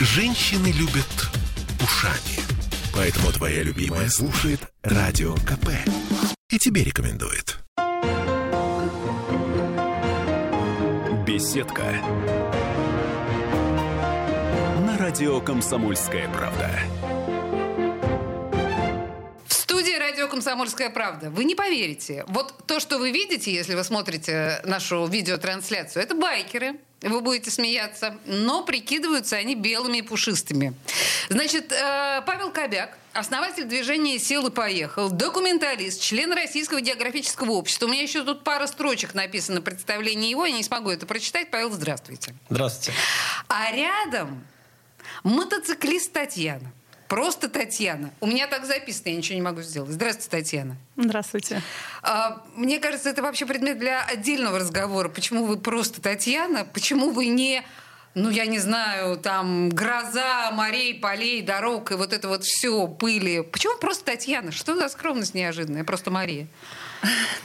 Женщины любят ушами. Поэтому твоя любимая слушает Радио КП. И тебе рекомендует. Беседка. На радио «Комсомольская правда». В студии радио «Комсомольская правда». Вы не поверите. Вот то, что вы видите, если вы смотрите нашу видеотрансляцию, это байкеры. Вы будете смеяться. Но прикидываются они белыми и пушистыми. Значит, э, Павел Кобяк, основатель движения «Сел и поехал», документалист, член Российского географического общества. У меня еще тут пара строчек написано представление его, я не смогу это прочитать. Павел, здравствуйте. Здравствуйте. А рядом мотоциклист Татьяна. Просто Татьяна. У меня так записано, я ничего не могу сделать. Здравствуйте, Татьяна. Здравствуйте. А, мне кажется, это вообще предмет для отдельного разговора. Почему вы просто Татьяна? Почему вы не, ну, я не знаю, там, гроза, морей, полей, дорог и вот это вот все, пыли. Почему просто Татьяна? Что за скромность неожиданная? Просто Мария.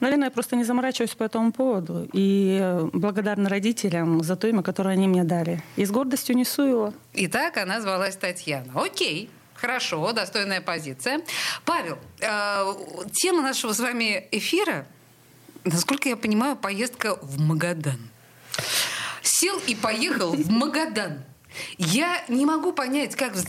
Наверное, я просто не заморачиваюсь по этому поводу. И благодарна родителям за то имя, которое они мне дали. И с гордостью несу его. Итак, она звалась Татьяна. Окей. Хорошо, достойная позиция. Павел, э, тема нашего с вами эфира, насколько я понимаю, поездка в Магадан. Сел и поехал в Магадан. Я не могу понять, как в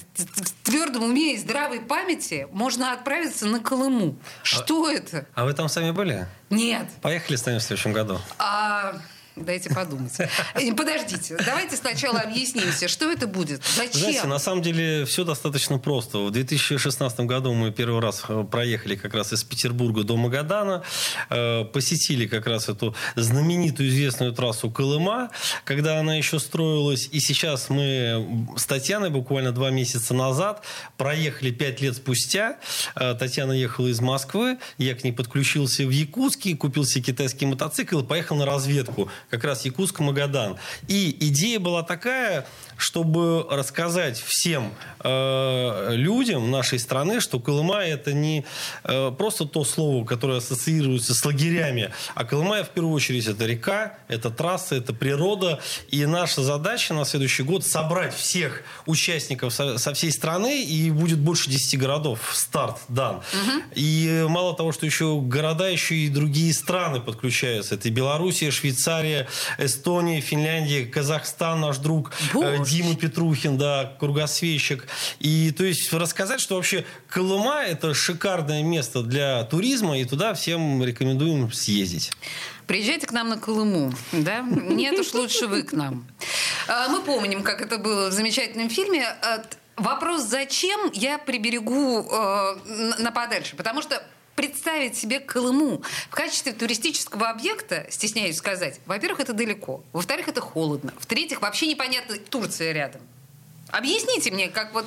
твердом уме и здравой памяти можно отправиться на Колыму. Что а, это? А вы там сами были? Нет. Поехали с нами в следующем году. А, Дайте подумать. Э, подождите, давайте сначала объяснимся, что это будет, зачем? Знаете, на самом деле все достаточно просто. В 2016 году мы первый раз э, проехали как раз из Петербурга до Магадана, э, посетили как раз эту знаменитую известную трассу Колыма, когда она еще строилась. И сейчас мы с Татьяной буквально два месяца назад проехали пять лет спустя. Татьяна ехала из Москвы, я к ней подключился в Якутске, купил себе китайский мотоцикл и поехал на разведку как раз Якутск-Магадан. И идея была такая, чтобы рассказать всем э, людям нашей страны, что Колыма это не э, просто то слово, которое ассоциируется с лагерями, а Колыма в первую очередь это река, это трасса, это природа. И наша задача на следующий год собрать всех участников со, со всей страны, и будет больше 10 городов. Старт дан. Угу. И мало того, что еще города, еще и другие страны подключаются. Это Белоруссия, Швейцария, Эстония, Финляндия, Казахстан, наш друг. Боже. Дима Петрухин, да, кругосвещик. И то есть рассказать, что вообще Колыма – это шикарное место для туризма, и туда всем рекомендуем съездить. Приезжайте к нам на Колыму, да? Нет уж лучше вы к нам. А, мы помним, как это было в замечательном фильме. А, вопрос «зачем?» я приберегу э, на подальше, потому что представить себе Колыму в качестве туристического объекта, стесняюсь сказать, во-первых, это далеко, во-вторых, это холодно, в-третьих, вообще непонятно, Турция рядом. Объясните мне, как вот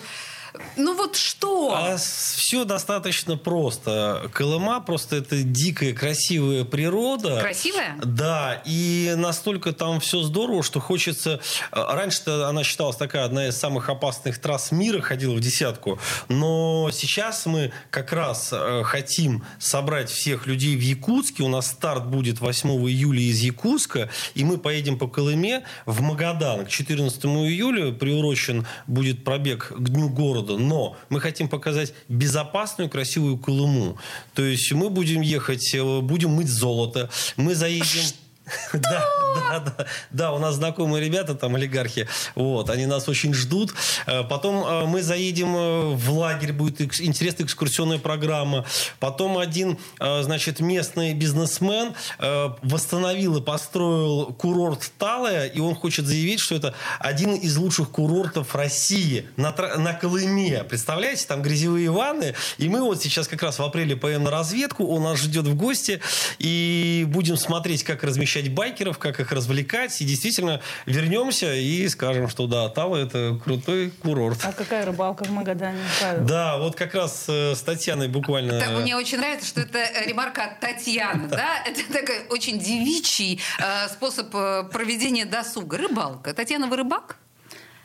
ну вот что? А все достаточно просто. Колыма просто это дикая, красивая природа. Красивая? Да, и настолько там все здорово, что хочется... А, раньше-то она считалась такая одна из самых опасных трасс мира, ходила в десятку. Но сейчас мы как раз э, хотим собрать всех людей в Якутске. У нас старт будет 8 июля из Якутска, и мы поедем по Колыме в Магадан. К 14 июля приурочен будет пробег к Дню города города, но мы хотим показать безопасную, красивую Колыму. То есть мы будем ехать, э, будем мыть золото, мы заедем... Да, да, да, да, у нас знакомые ребята, там олигархи, вот, они нас очень ждут. Э, потом э, мы заедем э, в лагерь, будет интересная экскурсионная программа. Потом один, значит, местный бизнесмен восстановил и построил курорт Талая, и он хочет заявить, что это один из лучших курортов России на, на Колыме. Представляете, там грязевые ванны, и мы вот сейчас как раз в апреле поедем на разведку, он нас ждет в гости, и будем смотреть, как размещать размещать байкеров, как их развлекать. И действительно вернемся и скажем, что да, Тава это крутой курорт. А какая рыбалка в Магадане? Павел? Да, вот как раз э, с Татьяной буквально... Так, мне очень нравится, что это ремарка от Татьяны. Да? Это такой очень девичий э, способ э, проведения досуга. Рыбалка. Татьяна, вы рыбак?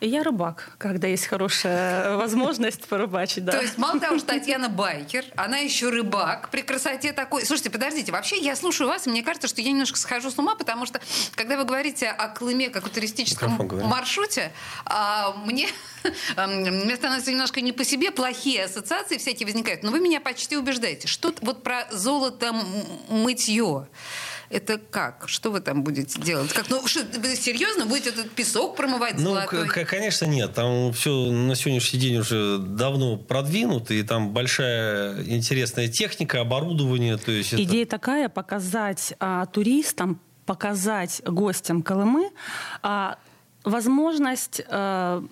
Я рыбак, когда есть хорошая возможность порыбачить, да. То есть мало того, что Татьяна байкер, она еще рыбак при красоте такой. Слушайте, подождите, вообще я слушаю вас, и мне кажется, что я немножко схожу с ума, потому что когда вы говорите о Клыме как о туристическом маршруте, а, мне мне становится немножко не по себе, плохие ассоциации всякие возникают. Но вы меня почти убеждаете. Что вот про золото мытье. Это как? Что вы там будете делать? Как, ну, что, вы серьезно будете этот песок промывать ну, золотой? конечно, нет. Там все на сегодняшний день уже давно продвинуто, и там большая интересная техника, оборудование. То есть Идея это... такая, показать а, туристам, показать гостям Колымы а, возможность а,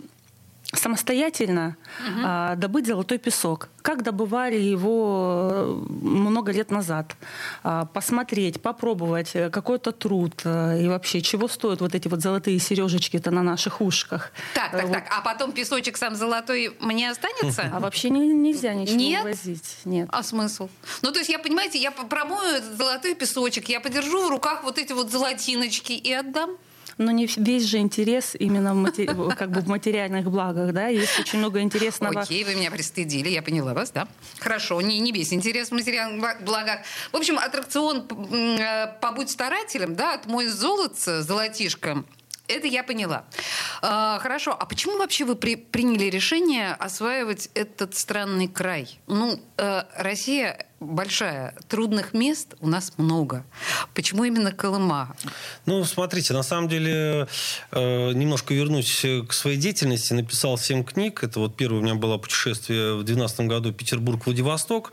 самостоятельно угу. а, добыть золотой песок. Как добывали его э, много лет назад. А, посмотреть, попробовать э, какой-то труд а, и вообще, чего стоят вот эти вот золотые сережечки-то на наших ушках. Так, так, вот. так. А потом песочек сам золотой мне останется? А вообще не, нельзя ничего Нет? возить. Нет. А смысл? Ну, то есть я, понимаете, я промою этот золотой песочек, я подержу в руках вот эти вот золотиночки и отдам? Но не весь же интерес именно в, матери... как бы в материальных благах, да, есть очень много интересного. Окей, вы меня пристыдили, я поняла вас, да. Хорошо, не, не весь интерес в материальных благах. В общем, аттракцион э, «Побудь старателем», да, от мой золото, золотишко, это я поняла. А, хорошо, а почему вообще вы при, приняли решение осваивать этот странный край? Ну, э, Россия большая. Трудных мест у нас много. Почему именно Колыма? Ну, смотрите, на самом деле, э, немножко вернусь к своей деятельности. Написал семь книг. Это вот первое у меня было путешествие в 2012 году Петербург-Владивосток.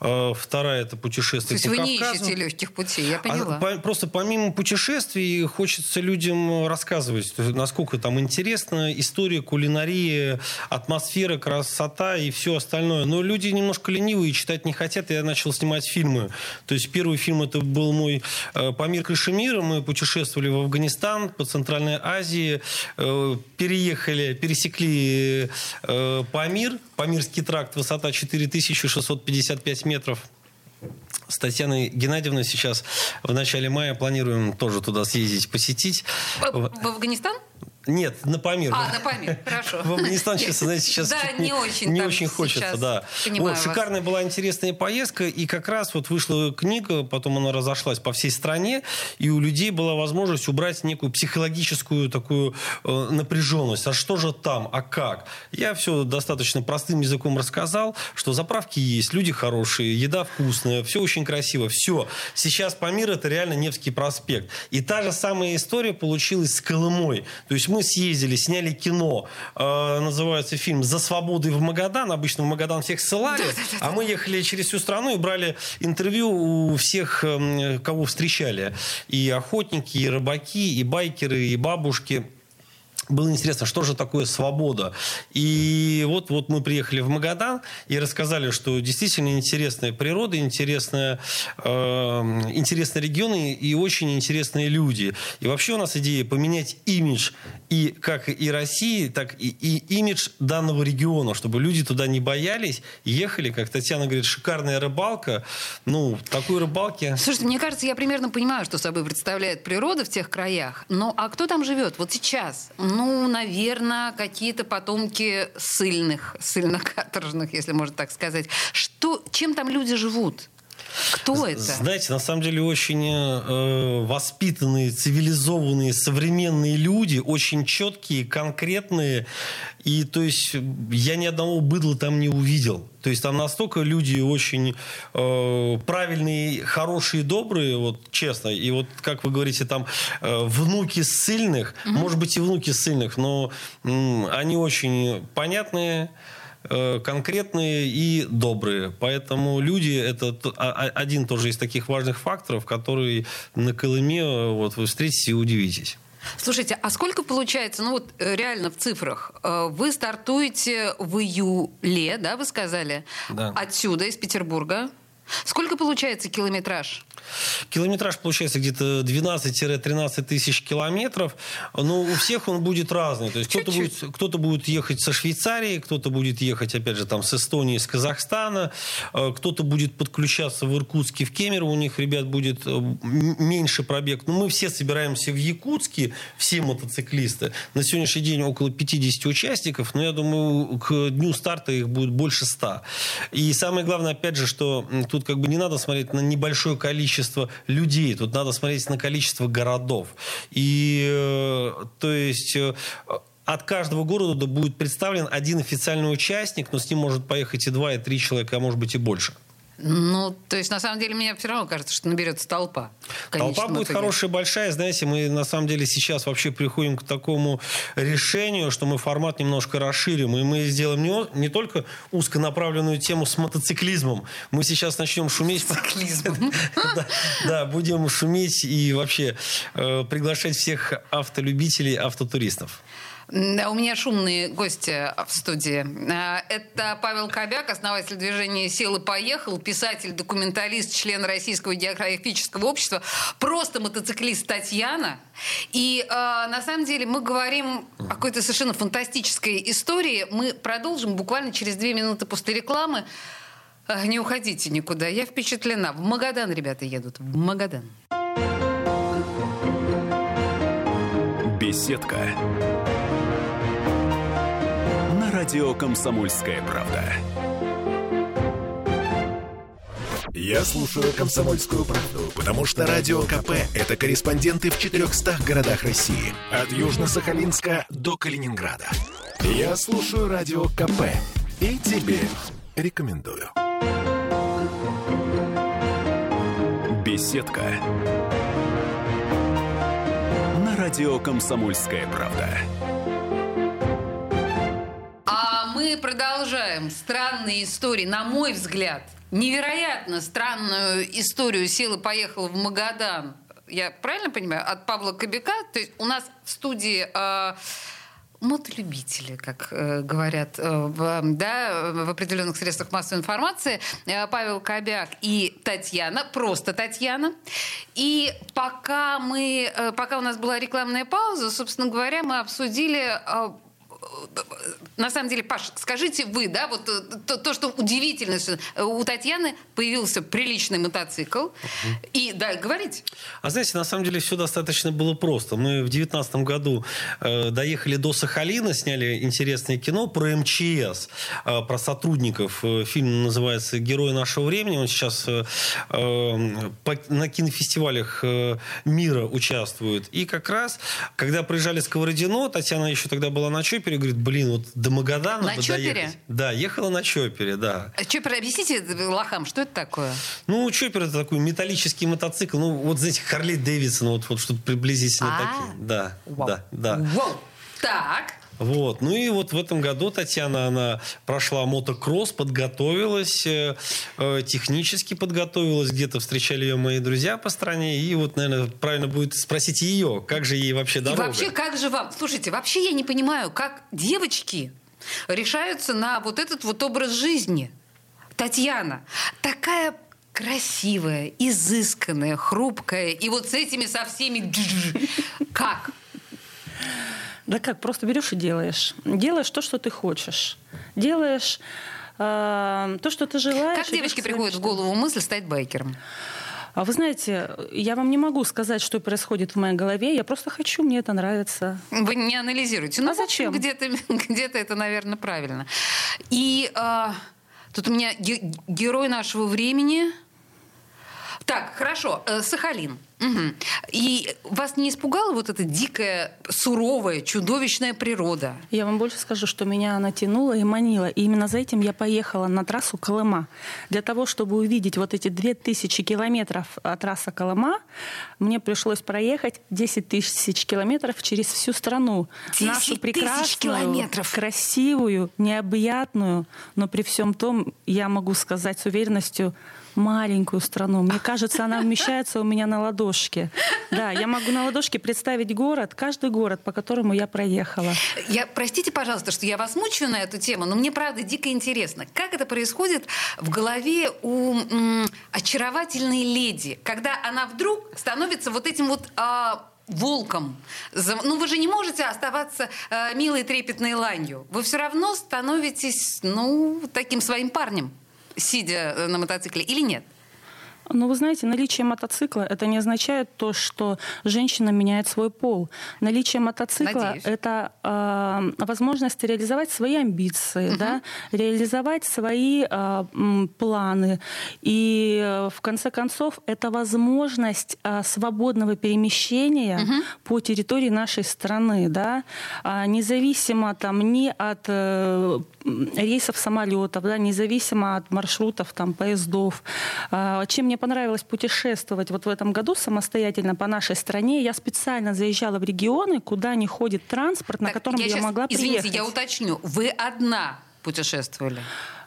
Э, вторая это путешествие То есть по вы Кавказу. не ищете легких путей, я поняла. А, по, просто помимо путешествий хочется людям рассказывать, насколько там интересно история, кулинария, атмосфера, красота и все остальное. Но люди немножко ленивые, читать не хотят. Я я начал снимать фильмы. То есть первый фильм это был мой э, «Памир Кашемира». Мы путешествовали в Афганистан, по Центральной Азии, э, переехали, пересекли э, Памир, Памирский тракт, высота 4655 метров с Татьяной Геннадьевной сейчас в начале мая планируем тоже туда съездить, посетить. В, в Афганистан? Нет, на Памир. А, на Памир, хорошо. В Афганистан сейчас, знаете, сейчас да, не, очень, не очень хочется, да. Вот, шикарная была интересная поездка, и как раз вот вышла книга, потом она разошлась по всей стране, и у людей была возможность убрать некую психологическую такую э, напряженность. А что же там, а как? Я все достаточно простым языком рассказал, что заправки есть, люди хорошие, еда вкусная, все очень красиво, все. Сейчас Памир это реально Невский проспект. И та же самая история получилась с Колымой. То есть мы съездили, сняли кино, э, называется фильм «За свободой в Магадан». Обычно в Магадан всех ссылали, а мы ехали через всю страну и брали интервью у всех, э, кого встречали. И охотники, и рыбаки, и байкеры, и бабушки – было интересно, что же такое свобода. И вот, вот мы приехали в Магадан и рассказали, что действительно интересная природа, интересная, э, интересные регионы и очень интересные люди. И вообще у нас идея поменять имидж и как и России, так и, и имидж данного региона, чтобы люди туда не боялись, ехали, как Татьяна говорит, шикарная рыбалка. Ну, такой рыбалки... Слушайте, мне кажется, я примерно понимаю, что собой представляет природа в тех краях. Но а кто там живет? Вот сейчас? Ну, наверное, какие-то потомки сыльных, сыльно-каторжных, если можно так сказать. Что, чем там люди живут? Кто это? Знаете, на самом деле очень э, воспитанные, цивилизованные, современные люди, очень четкие, конкретные. И то есть я ни одного быдла там не увидел. То есть там настолько люди очень э, правильные, хорошие, добрые, вот честно. И вот, как вы говорите, там э, внуки ссыльных, угу. может быть и внуки ссыльных, но э, они очень понятные, конкретные и добрые. Поэтому люди – это а, а, один тоже из таких важных факторов, который на Колыме э, вот, вы встретите и удивитесь. Слушайте, а сколько получается, ну вот э, реально в цифрах, вы стартуете в июле, да, вы сказали, да. отсюда, из Петербурга, Сколько получается километраж? Километраж получается где-то 12-13 тысяч километров, но у всех он будет разный. То есть кто-то будет, кто-то будет ехать со Швейцарии, кто-то будет ехать, опять же, там, с Эстонии, с Казахстана, э, кто-то будет подключаться в Иркутске, в Кемерово, у них, ребят, будет э, меньше пробег. Но мы все собираемся в Якутске, все мотоциклисты. На сегодняшний день около 50 участников, но я думаю, к дню старта их будет больше 100. И самое главное, опять же, что тут как бы не надо смотреть на небольшое количество людей, тут надо смотреть на количество городов. И э, то есть э, от каждого города будет представлен один официальный участник, но с ним может поехать и два, и три человека, а может быть и больше. Ну, то есть, на самом деле, мне все равно кажется, что наберется толпа. Толпа будет итоге. хорошая, большая. Знаете, мы на самом деле сейчас вообще приходим к такому решению, что мы формат немножко расширим. И мы сделаем не, не только узконаправленную тему с мотоциклизмом. Мы сейчас начнем шуметь. Мотоциклизмом. Да, будем шуметь и вообще э, приглашать всех автолюбителей, автотуристов. У меня шумные гости в студии. А, это Павел Кобяк, основатель движения «Силы поехал», писатель, документалист, член Российского географического общества, просто мотоциклист Татьяна. И э, на самом деле мы говорим о какой-то совершенно фантастической истории. Мы продолжим буквально через две минуты после рекламы. Не уходите никуда. Я впечатлена. В Магадан ребята едут. В Магадан. Беседка радио «Комсомольская правда». Я слушаю «Комсомольскую правду», потому что «Радио КП» — это корреспонденты в 400 городах России. От Южно-Сахалинска до Калининграда. Я слушаю «Радио КП» и тебе рекомендую. Беседка. На радио «Комсомольская правда» продолжаем странные истории, на мой взгляд, невероятно странную историю «Села поехала в Магадан». Я правильно понимаю? От Павла Кобяка. То есть у нас в студии... Э, мотолюбители, как э, говорят э, в, да, в определенных средствах массовой информации, э, Павел Кобяк и Татьяна, просто Татьяна. И пока, мы, э, пока у нас была рекламная пауза, собственно говоря, мы обсудили... Э, на самом деле, Паш, скажите вы, да, вот э, то, то что удивительно, что у Татьяны появился приличный мотоцикл. Угу. И, да, говорите. А знаете, на самом деле все достаточно было просто. Мы в девятнадцатом году э, доехали до Сахалина, сняли интересное кино про МЧС, э, про сотрудников. Э, фильм называется «Герои нашего времени». Он сейчас э, э, по, на кинофестивалях э, мира участвует. И как раз, когда приезжали с Сковородино, Татьяна еще тогда была на Чопе, чопере, говорит, блин, вот до Магадана На чопере? Доехать. Да, ехала на чопере, да. А чопер, объясните лохам, что это такое? Ну, чопер это такой металлический мотоцикл. Ну, вот, знаете, Харли Дэвидсон, вот, вот чтобы приблизительно а такие. Да, да, да. Вау. Так. Вот. Ну и вот в этом году Татьяна, она прошла мотокросс, подготовилась, э, э, технически подготовилась, где-то встречали ее мои друзья по стране, и вот, наверное, правильно будет спросить ее, как же ей вообще дорога. И вообще, как же вам? Слушайте, вообще я не понимаю, как девочки решаются на вот этот вот образ жизни. Татьяна, такая красивая, изысканная, хрупкая, и вот с этими со всеми... Как? Да как, просто берешь и делаешь. Делаешь то, что ты хочешь. Делаешь э, то, что ты желаешь. Как девочке приходит в голову мысль стать байкером? А вы знаете, я вам не могу сказать, что происходит в моей голове. Я просто хочу, мне это нравится. Вы не анализируете. Ну, а зачем? Где-то, где-то это, наверное, правильно. И а, тут у меня ге- герой нашего времени. Так, хорошо, э, Сахалин. Угу. И вас не испугала вот эта дикая, суровая, чудовищная природа? Я вам больше скажу, что меня она тянула и манила. И именно за этим я поехала на трассу Колыма. Для того, чтобы увидеть вот эти 2000 километров от трассы Колыма, мне пришлось проехать 10 тысяч километров через всю страну. 10 Нашу прекрасную, километров. красивую, необъятную, но при всем том, я могу сказать с уверенностью, маленькую страну. Мне кажется, она вмещается у меня на ладошке. Да, я могу на ладошке представить город, каждый город, по которому я проехала. Я, простите, пожалуйста, что я вас мучаю на эту тему, но мне правда дико интересно, как это происходит в голове у м, очаровательной леди, когда она вдруг становится вот этим вот а, волком. Ну, вы же не можете оставаться э, милой, трепетной ланью. Вы все равно становитесь, ну, таким своим парнем, сидя э, на мотоцикле, или нет? Ну, вы знаете, наличие мотоцикла это не означает то, что женщина меняет свой пол. Наличие мотоцикла Надеюсь. это э, возможность реализовать свои амбиции, угу. да, реализовать свои э, планы. И э, в конце концов это возможность э, свободного перемещения угу. по территории нашей страны, да, э, независимо там ни от э, рейсов самолетов, да, независимо от маршрутов там поездов. Э, чем мне понравилось путешествовать вот в этом году самостоятельно по нашей стране. Я специально заезжала в регионы, куда не ходит транспорт, так, на котором я, я сейчас, могла извините, приехать. я уточню. Вы одна путешествовали?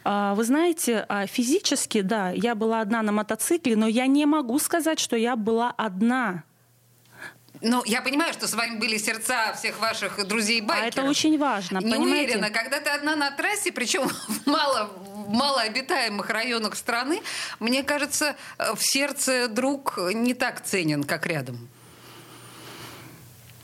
А, вы знаете, а, физически, да, я была одна на мотоцикле, но я не могу сказать, что я была одна. Ну, я понимаю, что с вами были сердца всех ваших друзей-байкеров. А это очень важно, Не понимаете? уверена, когда ты одна на трассе, причем мало малообитаемых районах страны, мне кажется, э, в сердце друг не так ценен, как рядом.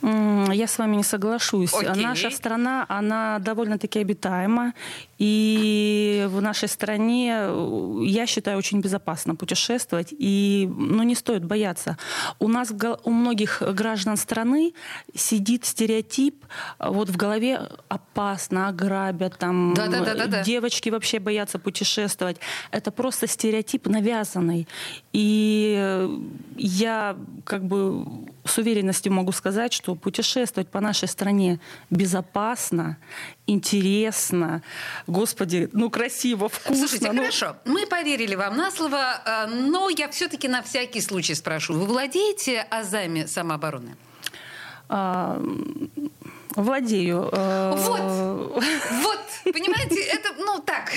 Я с вами не соглашусь. Окей. Наша страна, она довольно-таки обитаема. И в нашей стране, э, я считаю, очень безопасно путешествовать. И ну, не стоит бояться. У нас, у многих граждан страны сидит стереотип, вот в голове опасно, ограбят, там, да, да, да, да, девочки вообще боятся путешествовать. Это просто стереотип навязанный. И я как бы с уверенностью могу сказать, что путешествовать по нашей стране безопасно, интересно, господи, ну красиво, вкусно. Слушайте, ну... хорошо, мы поверили вам на слово, э, но я все-таки на всякий случай спрошу. Вы владеете азами самообороны? А, владею. Э, вот, вот, понимаете, это, ну так,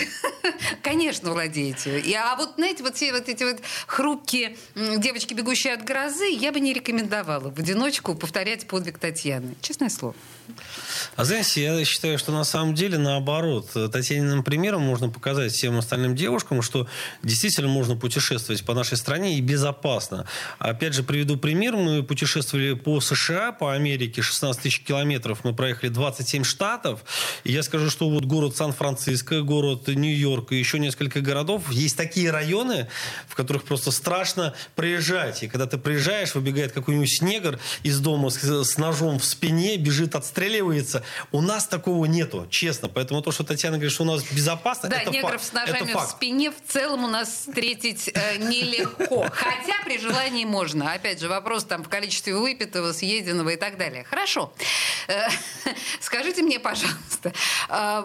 конечно, владеете. И, а вот, знаете, вот все вот эти вот хрупкие девочки, бегущие от грозы, я бы не рекомендовала в одиночку повторять подвиг Татьяны. Честное слово. А знаете, я считаю, что на самом деле наоборот. Татьяниным примером можно показать всем остальным девушкам, что действительно можно путешествовать по нашей стране и безопасно. Опять же, приведу пример. Мы путешествовали по США, по Америке, 16 тысяч километров. Мы проехали 27 штатов. И я скажу, что вот город Сан-Франциско, город Нью-Йорк и еще несколько городов, есть такие районы, в которых просто страшно приезжать. И когда ты приезжаешь, выбегает какой-нибудь снегр из дома с, с ножом в спине, бежит, отстреливается, у нас такого нету, честно. Поэтому то, что Татьяна говорит, что у нас безопасно, да, это негров факт. с ножами в спине в целом у нас встретить э, нелегко. Хотя при желании можно. Опять же, вопрос там в количестве выпитого, съеденного и так далее. Хорошо. Э, скажите мне, пожалуйста, э,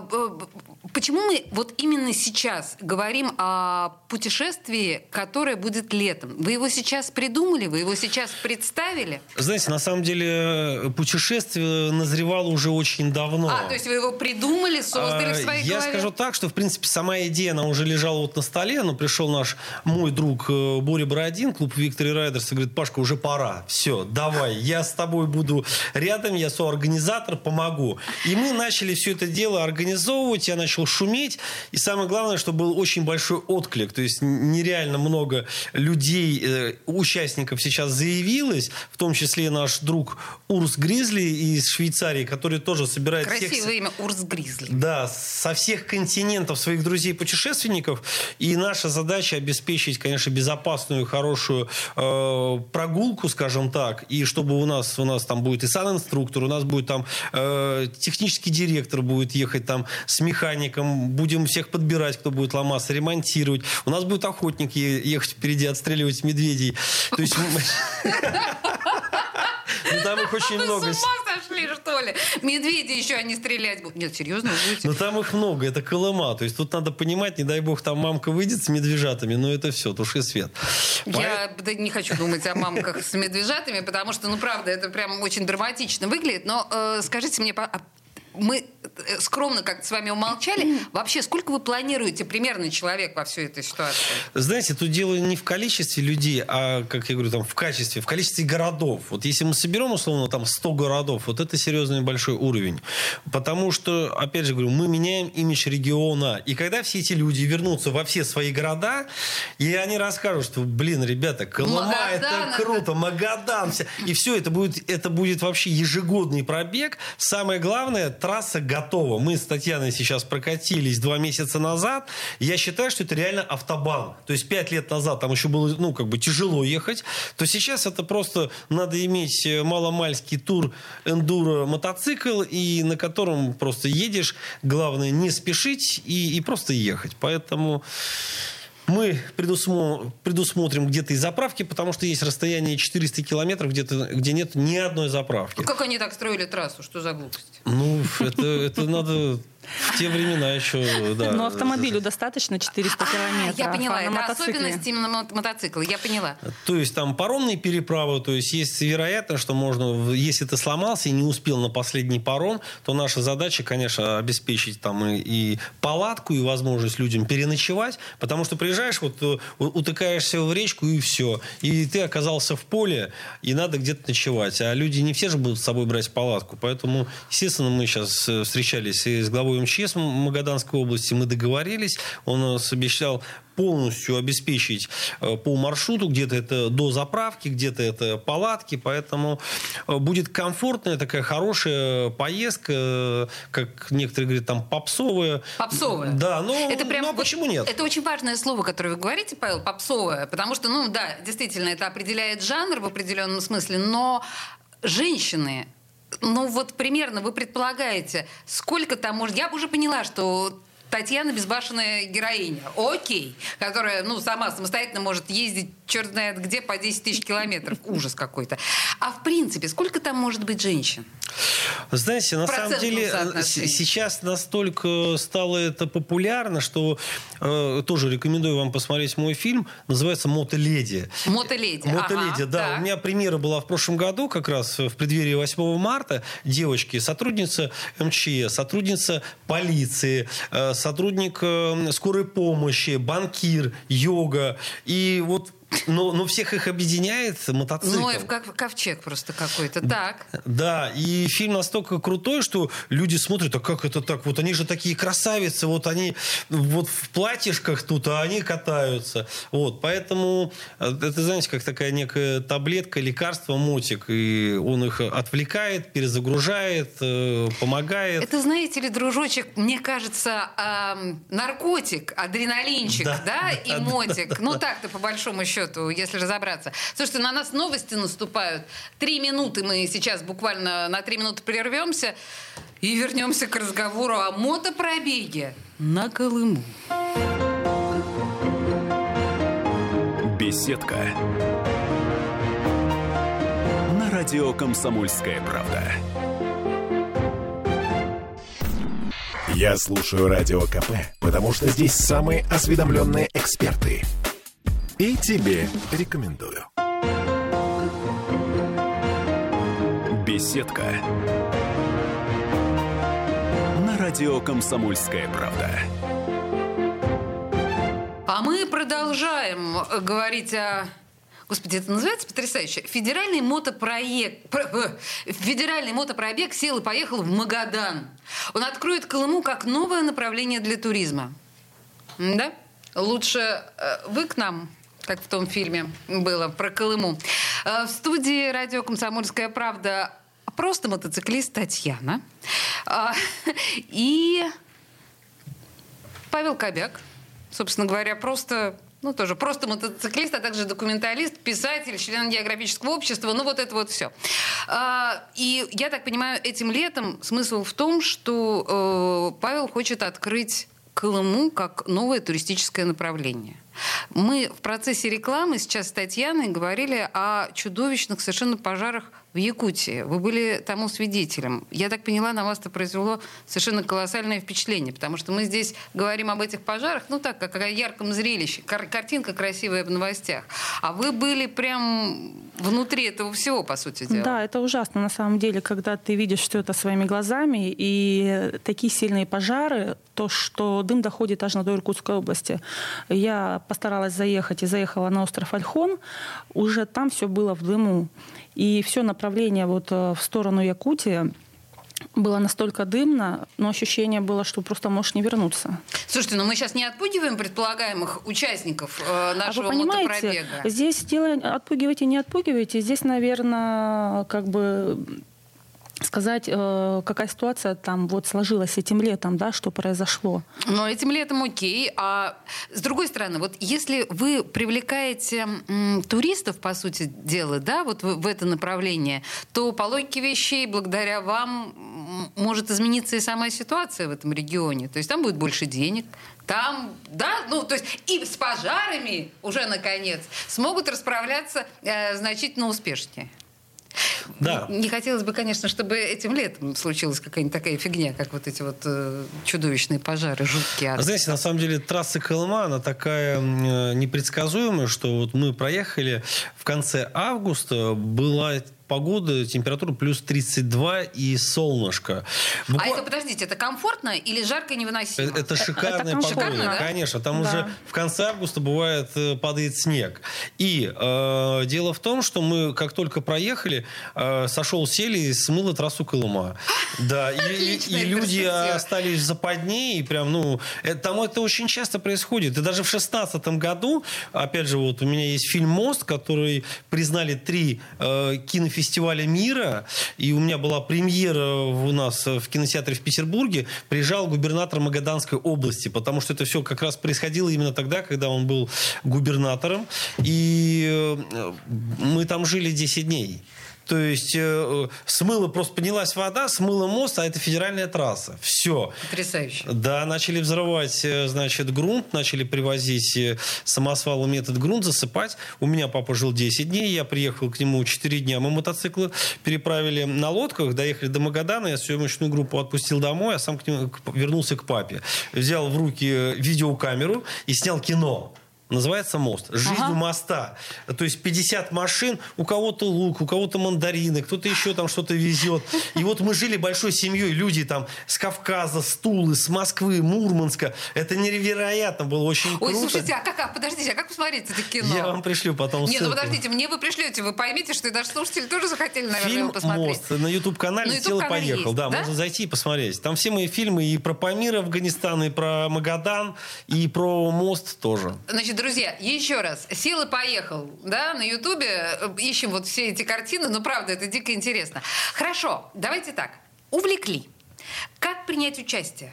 почему мы вот именно сейчас говорим о путешествии, которое будет летом? Вы его сейчас придумали? Вы его сейчас представили? Знаете, на самом деле путешествие назревало уже очень давно. А, то есть вы его придумали, создали а, в своей Я голове? скажу так, что, в принципе, сама идея, она уже лежала вот на столе, но пришел наш мой друг э, Боря Бородин, клуб Виктори Райдерс, и говорит, Пашка, уже пора, все, давай, я с тобой буду рядом, я соорганизатор, помогу. И мы начали все это дело организовывать, я начал шуметь, и самое главное, что был очень большой отклик, то есть нереально много людей, э, участников сейчас заявилось, в том числе наш друг Урс Гризли из Швейцарии, который тоже собирает Красивое всех... имя Урс Гризли. Да, со всех континентов своих друзей-путешественников. И наша задача обеспечить, конечно, безопасную, хорошую э, прогулку, скажем так. И чтобы у нас, у нас там будет и сан-инструктор, у нас будет там э, технический директор будет ехать там с механиком, будем всех подбирать, кто будет ломаться, ремонтировать. У нас будет охотник ехать впереди, отстреливать медведей. То есть... Ну, там их очень много. С ума сошли, что ли? Медведи еще они стрелять будут. Нет, серьезно, будете? Ну, там их много, это Колыма. То есть тут надо понимать, не дай бог, там мамка выйдет с медвежатами, но это все, туши свет. Я да, не хочу думать о мамках с медвежатами, потому что, ну, правда, это прям очень драматично выглядит. Но э, скажите мне, а мы скромно как-то с вами умолчали. Вообще, сколько вы планируете примерно человек во всей этой ситуации? Знаете, тут дело не в количестве людей, а, как я говорю, там, в качестве, в количестве городов. Вот если мы соберем, условно, там 100 городов, вот это серьезный большой уровень. Потому что, опять же говорю, мы меняем имидж региона. И когда все эти люди вернутся во все свои города, и они расскажут, что, блин, ребята, Колыма, это это- круто, Магадан. вся- И все, это будет, это будет вообще ежегодный пробег. Самое главное, трасса готова. Мы с Татьяной сейчас прокатились два месяца назад. Я считаю, что это реально автобан. То есть пять лет назад там еще было, ну, как бы тяжело ехать. То сейчас это просто надо иметь э, маломальский тур эндуро мотоцикл, и на котором просто едешь. Главное не спешить и, и просто ехать. Поэтому мы предусмо- предусмотрим где-то и заправки, потому что есть расстояние 400 километров, где-то, где нет ни одной заправки. Ну, Как они так строили трассу? Что за глупость? Ну, это, это надо в те времена еще, да. Но автомобилю достаточно 400 километров. А, я поняла, а на это мотоцикле- особенность именно мо- мотоцикла. Я поняла. То есть там паромные переправы, то есть есть вероятность, что можно, если ты сломался и не успел на последний паром, то наша задача, конечно, обеспечить там и, и палатку, и возможность людям переночевать, потому что приезжаешь, вот э, утыкаешься в речку и все, и ты оказался в поле, и надо где-то ночевать, а люди не все же будут с собой брать палатку, поэтому, естественно, мы сейчас э, встречались и с главой МЧС Магаданской области, мы договорились, он нас обещал полностью обеспечить э, по маршруту, где-то это до заправки, где-то это палатки, поэтому э, будет комфортная такая хорошая поездка, э, как некоторые говорят, там попсовая. Попсовая. Да, ну, Это прям ну а вот- почему нет? Это очень важное слово, которое вы говорите, Павел, попсовое, потому что, ну да, действительно, это определяет жанр в определенном смысле, но женщины, ну вот примерно вы предполагаете, сколько там может... Я бы уже поняла, что Татьяна безбашенная героиня, окей, которая, ну, сама самостоятельно может ездить черт знает где по 10 тысяч километров. Ужас какой-то. А в принципе, сколько там может быть женщин? Знаете, на самом деле сейчас настолько стало это популярно, что э, тоже рекомендую вам посмотреть мой фильм. Называется «Мотоледи». Мотоледи. Мотоледи, Ага, да. так. У меня премьера была в прошлом году, как раз в преддверии 8 марта. Девочки, сотрудница МЧС, сотрудница полиции, э, сотрудник э, скорой помощи, банкир, йога. И вот, но, но всех их объединяет мотоцикл. Ну, и ков- ковчег просто какой-то. Так. Да, и фильм настолько крутой, что люди смотрят, а как это так? Вот они же такие красавицы, вот они вот в платьишках тут, а они катаются. Вот, поэтому э, это, знаете, как такая некая таблетка, лекарство, мотик, и он их отвлекает, перезагружает, э, помогает. Это, знаете ли, дружочек, мне кажется, ам, наркотик, адреналинчик, да, Да, и да, мотик. Ну, так-то, по большому счету, если разобраться. Слушайте, на нас новости наступают. Три минуты мы сейчас буквально на три минуты прервемся и вернемся к разговору о мотопробеге на Колыму. Беседка. На радио «Комсомольская правда». Я слушаю Радио КП, потому что здесь самые осведомленные эксперты. И тебе рекомендую. Беседка. На радио «Комсомольская правда». А мы продолжаем э, говорить о... Господи, это называется потрясающе. Федеральный мотопроект... про- э, Федеральный мотопробег сел и поехал в Магадан. Он откроет Колыму как новое направление для туризма. Да? Лучше э, вы к нам, как в том фильме было про Колыму. Э, В студии радио «Комсомольская правда» просто мотоциклист Татьяна. А, И Павел Кобяк, собственно говоря, просто, ну тоже просто мотоциклист, а также документалист, писатель, член географического общества, ну вот это вот все. и я так понимаю, этим летом смысл в том, что э, Павел хочет открыть Колыму как новое туристическое направление. Мы в процессе рекламы сейчас с Татьяной говорили о чудовищных совершенно пожарах в Якутии. Вы были тому свидетелем. Я так поняла, на вас это произвело совершенно колоссальное впечатление, потому что мы здесь говорим об этих пожарах, ну так, как о ярком зрелище, кар- картинка красивая в новостях. А вы были прям внутри этого всего, по сути дела. Да, это ужасно на самом деле, когда ты видишь все это своими глазами, и такие сильные пожары, то, что дым доходит аж до Иркутской области. Я постаралась заехать и заехала на остров Альхон, уже там все было в дыму. И все направление вот э, в сторону Якутии было настолько дымно, но ощущение было, что просто можешь не вернуться. Слушайте, но мы сейчас не отпугиваем предполагаемых участников э, нашего а вы понимаете, мотопробега. здесь дело отпугивайте, не отпугивайте. Здесь, наверное, как бы сказать, э, какая ситуация там вот сложилась этим летом, да, что произошло. Но этим летом окей. А с другой стороны, вот если вы привлекаете м, туристов, по сути дела, да, вот в, в это направление, то по логике вещей, благодаря вам, может измениться и сама ситуация в этом регионе. То есть там будет больше денег, там, да, ну, то есть и с пожарами уже, наконец, смогут расправляться э, значительно успешнее. Да. Не хотелось бы, конечно, чтобы этим летом случилась какая-нибудь такая фигня, как вот эти вот э, чудовищные пожары, жуткие. адские. Знаете, на самом деле трасса Колыма, она такая э, непредсказуемая, что вот мы проехали в конце августа, была погода, температура плюс 32 и солнышко. А Буква- это, подождите, это комфортно или жарко и невыносимо? Э, Это шикарная это погода, шикарно, да? конечно. Там Да. уже в конце августа бывает э, падает снег. И э, дело в том, что мы как только проехали, э, сошел сели и смыло трассу Колыма. Да, и, и- и люди остались в западне, и прям, ну, это, там это очень часто происходит. И даже в шестнадцатом году, опять же, вот у меня есть фильм «Мост», который признали три э, кинофестиваля мира, и у меня была премьера у нас в кинотеатре в Петербурге, приезжал губернатор Магаданской области, потому что это все как раз происходило именно тогда, когда он был губернатором, и э, мы там жили 10 дней. То есть э, смыло, просто поднялась вода, смыло мост, а это федеральная трасса. Все. Потрясающе. Да, начали взрывать, э, значит, грунт, начали привозить э, самосвалом этот грунт, засыпать. У меня папа жил 10 дней, я приехал к нему 4 дня. Мы мотоциклы переправили на лодках, доехали до Магадана, я съемочную группу отпустил домой, а сам к нему, вернулся к папе. Взял в руки э, видеокамеру и снял кино. Называется мост. Жизнь Ага. у моста. То есть 50 машин, у кого-то лук, у кого-то мандарины, кто-то еще там что-то везет. И вот мы жили большой семьей, люди там с Кавказа, с Тулы, с Москвы, Мурманска. Это невероятно было очень Ой, круто. слушайте, а как, а, подождите, а как посмотреть это кино? Я вам пришлю потом Нет, ну ссылку. подождите, мне вы пришлете, вы поймите, что и наши слушатели тоже захотели, наверное, Фильм его посмотреть. «Мост» на YouTube-канале На «Сел и YouTube-канале поехал». есть, да, да? можно зайти и посмотреть. Там все мои фильмы и про Памир, Афганистан, и про Магадан, и про мост тоже. Значит, друзья, еще раз. Сил и поехал, да, на Ютубе. Ищем вот все эти картины. Ну, правда, это дико интересно. Хорошо, давайте так. Увлекли. Как принять участие?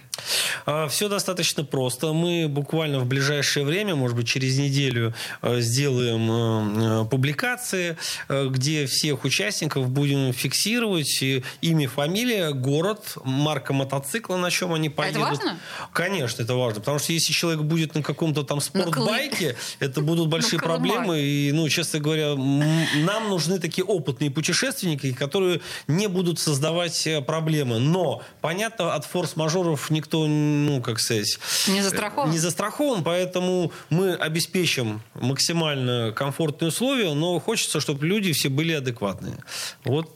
Все достаточно просто. Мы буквально в ближайшее время, может быть, через неделю э, сделаем э, э, публикации, где всех участников будем фиксировать имя, фамилия, город, марка мотоцикла, на чем они поедут. важно? Конечно, это важно. Потому что если человек будет на каком-то там спортбайке, это будут большие проблемы. И, ну, честно говоря, нам нужны такие опытные путешественники, которые не будут создавать проблемы. Но, понятно, от форс-мажоров никто, ну, как сказать... Не застрахован? Не застрахован, поэтому мы обеспечим максимально комфортные условия, но хочется, чтобы люди все были адекватные. Вот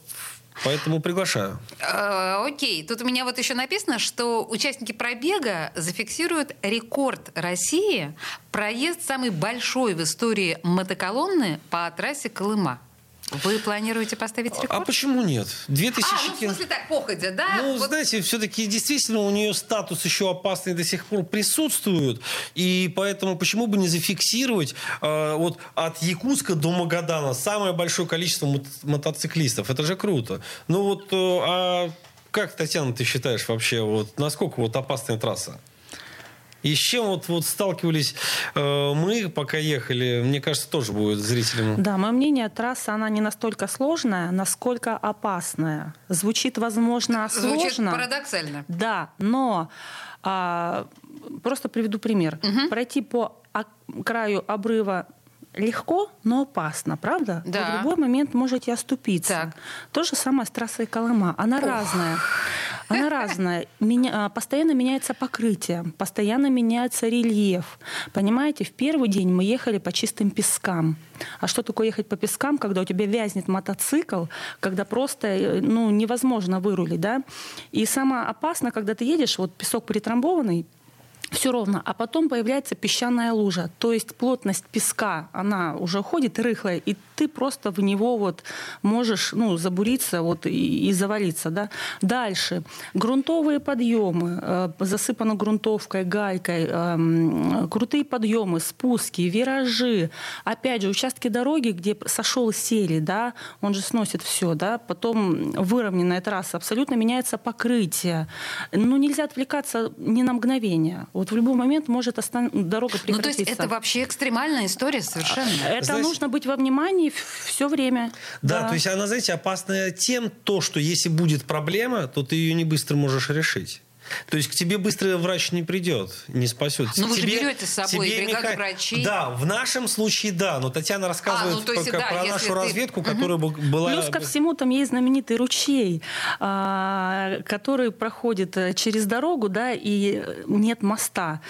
Поэтому приглашаю. Э, Окей, тут у меня вот еще написано, что участники пробега зафиксируют рекорд России проезд самый большой в истории мотоколонны по трассе Колыма. Вы планируете поставить А рекорд? почему нет? Две тысячи А, ну, в смысле так, походя, да? Ну, Вот знаете, все-таки действительно у нее статус еще опасный до сих пор присутствует. И поэтому почему бы не зафиксировать э, вот от Якутска до Магадана самое большое количество мот- мотоциклистов? Это же круто. Ну вот, э, а как, Татьяна, ты считаешь вообще, вот насколько вот опасная трасса? И с чем вот, вот сталкивались э, мы, пока ехали, мне кажется, тоже будет зрителям. Да, мое мнение, трасса, она не настолько сложная, насколько опасная. Звучит, возможно, Звучит сложно. парадоксально. Да, но а, просто приведу пример. Пройти по краю обрыва легко, но опасно, правда? Да. Вы в любой момент можете оступиться. Так. То же самое с трассой Колыма. Она разная. Она разная. Меня- а, постоянно меняется покрытие, постоянно меняется рельеф. Понимаете, в первый день мы ехали по чистым пескам. А что такое ехать по пескам, когда у тебя вязнет мотоцикл, когда просто э, ну, невозможно вырулить, да? И самое опасно, когда ты едешь, вот песок притрамбованный, все ровно, а потом появляется песчаная лужа. То есть плотность песка, она уже уходит рыхлая, и ты просто в него вот можешь ну, забуриться вот, и, и завалиться. Да? Дальше. Грунтовые подъемы, э, засыпано грунтовкой, гайкой, эм, крутые подъемы, спуски, виражи. Опять же, участки дороги, где сошел сели, да, он же сносит все, да, потом выровненная трасса, абсолютно меняется покрытие. Ну, нельзя отвлекаться ни на мгновение. Вот в любой момент может остан- дорога Ну, то прекратиться. есть это вообще экстремальная история совершенно. Это Знаете- нужно быть во внимании все время. Да, то есть она, знаете, опасная тем, то, что если будет проблема, то ты ее не быстро можешь решить. То есть к тебе быстро врач не придет, не спасет. Ну, вы же берете с собой тебе бригаду меха- врачей. Да, в нашем случае да, но Татьяна рассказывает А, ну, есть, про, да, про нашу ты- разведку, которая бы была... Плюс ко всему там есть знаменитый ручей, а, который проходит э, через дорогу, да, и нет моста.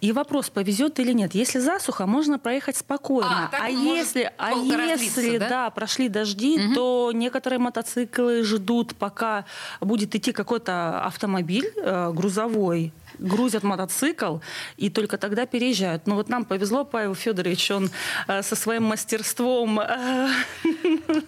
И вопрос, повезет или нет. Если засуха, можно проехать спокойно. А, может если, а если да? да? прошли дожди, то некоторые мотоциклы ждут, пока будет идти какой-то автомобиль э, грузовой, грузят мотоцикл и только тогда переезжают. Но вот нам повезло, Павел Федорович, он э, со своим мастерством э,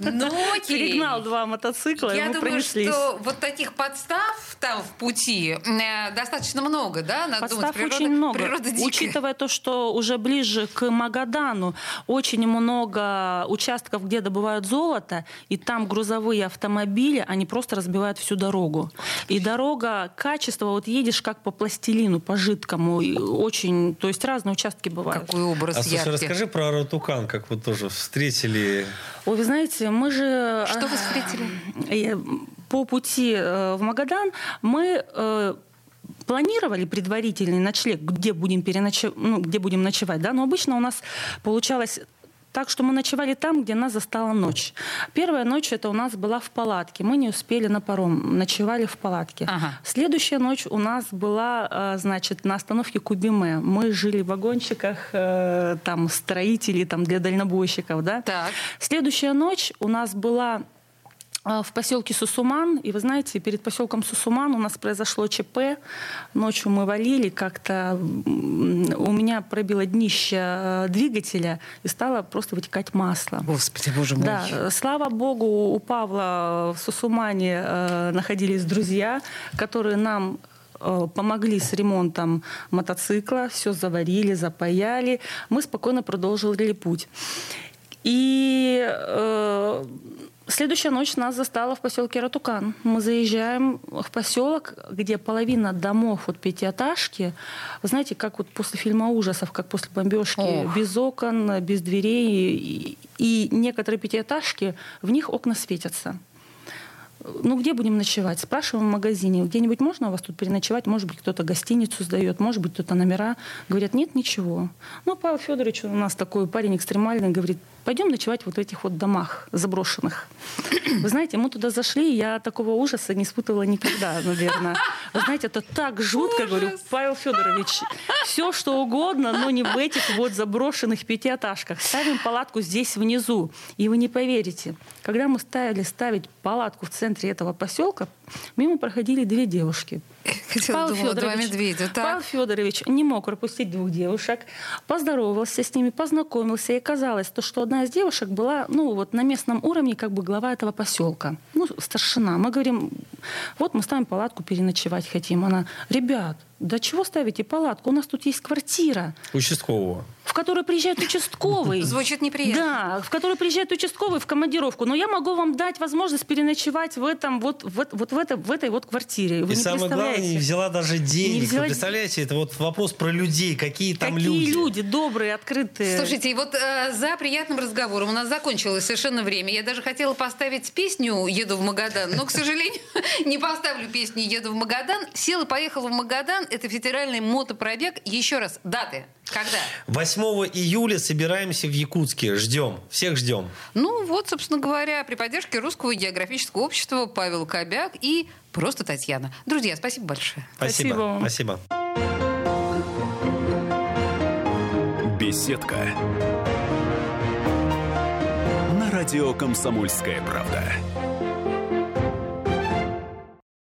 Ну, окей. перегнал два мотоцикла, и Я думаю, пронеслись. что вот таких подстав там в пути э, достаточно много, да? Надо думать, Подстав природа, очень много. природа дикая. Учитывая то, что уже ближе к Магадану очень много участков, где добывают золото, и там грузовые автомобили, они просто разбивают всю дорогу. И дорога, качество, вот едешь как по пластилину, по жидкому, и очень, то есть разные участки бывают. Какой образ А слушай, яркий. расскажи про Ротукан, как вы тоже встретили. Ой, вы знаете, мы же... Что вы встретили? э, По пути э, в Магадан мы э, планировали предварительный ночлег, где будем, переночев... ну, где будем ночевать, да, но обычно у нас получалось так что мы ночевали там, где нас застала ночь. Первая ночь это у нас была в палатке. Мы не успели на паром, ночевали в палатке. Ага. Следующая ночь у нас была, э, значит, на остановке Кубиме. Мы жили в вагончиках, э, там, строителей, там, для дальнобойщиков, да. Так. Следующая ночь у нас была в поселке Сусуман. И вы знаете, перед поселком Сусуман у нас произошло ЧП. Ночью мы валили как-то. У меня пробило днище э, двигателя и стало просто вытекать масло. Господи, боже мой. Да, э, слава богу, у Павла в Сусумане э, находились друзья, которые нам помогли с ремонтом мотоцикла, все заварили, запаяли. Мы спокойно продолжили путь. И э, следующая ночь нас застала в поселке Ратукан. Мы заезжаем в поселок, где половина домов от пятиэтажки, знаете, как вот после фильма ужасов, как после бомбежки, Ох. без окон, без дверей. И, и некоторые пятиэтажки, в них окна светятся. Ну, где будем ночевать? Спрашиваем в магазине. Где-нибудь можно у вас тут переночевать? Может быть, кто-то гостиницу сдает, может быть, кто-то номера. Говорят, нет, ничего. Ну, Павел Федорович у нас такой парень экстремальный, говорит, пойдем ночевать вот в этих вот домах заброшенных. Вы знаете, мы туда зашли, я такого ужаса не испытывала никогда, наверное. Вы знаете, это так жутко, говорю, Павел Федорович, все что угодно, но не в этих вот заброшенных пятиэтажках. Ставим палатку здесь внизу. И вы не поверите, когда мы стали ставить палатку в центре этого поселка, мимо проходили две девушки. Хотела, думала, два медведя. Павел Так. Федорович не мог пропустить двух девушек, поздоровался с ними, познакомился, и казалось, то, что одна из девушек была, ну, вот на местном уровне как бы глава этого поселка, ну, старшина. Мы говорим, вот мы ставим палатку, переночевать хотим. Она, ребят, да чего ставите палатку? У нас тут есть квартира. Участкового. В которую приезжает участковый. Звучит неприятно. Да, в которую приезжает участковый в командировку. Но я могу вам дать возможность переночевать в этом вот, вот, вот в, это, в этой вот квартире. Вы И не самое главное, не взяла даже денег. Не взяла- Вы представляете, это вот вопрос про людей, какие там Какие люди. люди добрые, открытые. Слушайте, и вот э, за приятным разговором у нас закончилось совершенно время. Я даже хотела поставить песню «Еду в Магадан», но, к сожалению, не поставлю песню «Еду в Магадан». Сел и поехал в Магадан. Это федеральный мотопробег. Еще раз, даты. Когда? 8 июля собираемся в Якутске. Ждем. Всех ждем. Ну вот, собственно говоря, при поддержке Русского географического общества Павел Кобяк и просто Татьяна. Друзья, спасибо большое. Спасибо. Спасибо. Спасибо. Беседка. На радио «Комсомольская правда».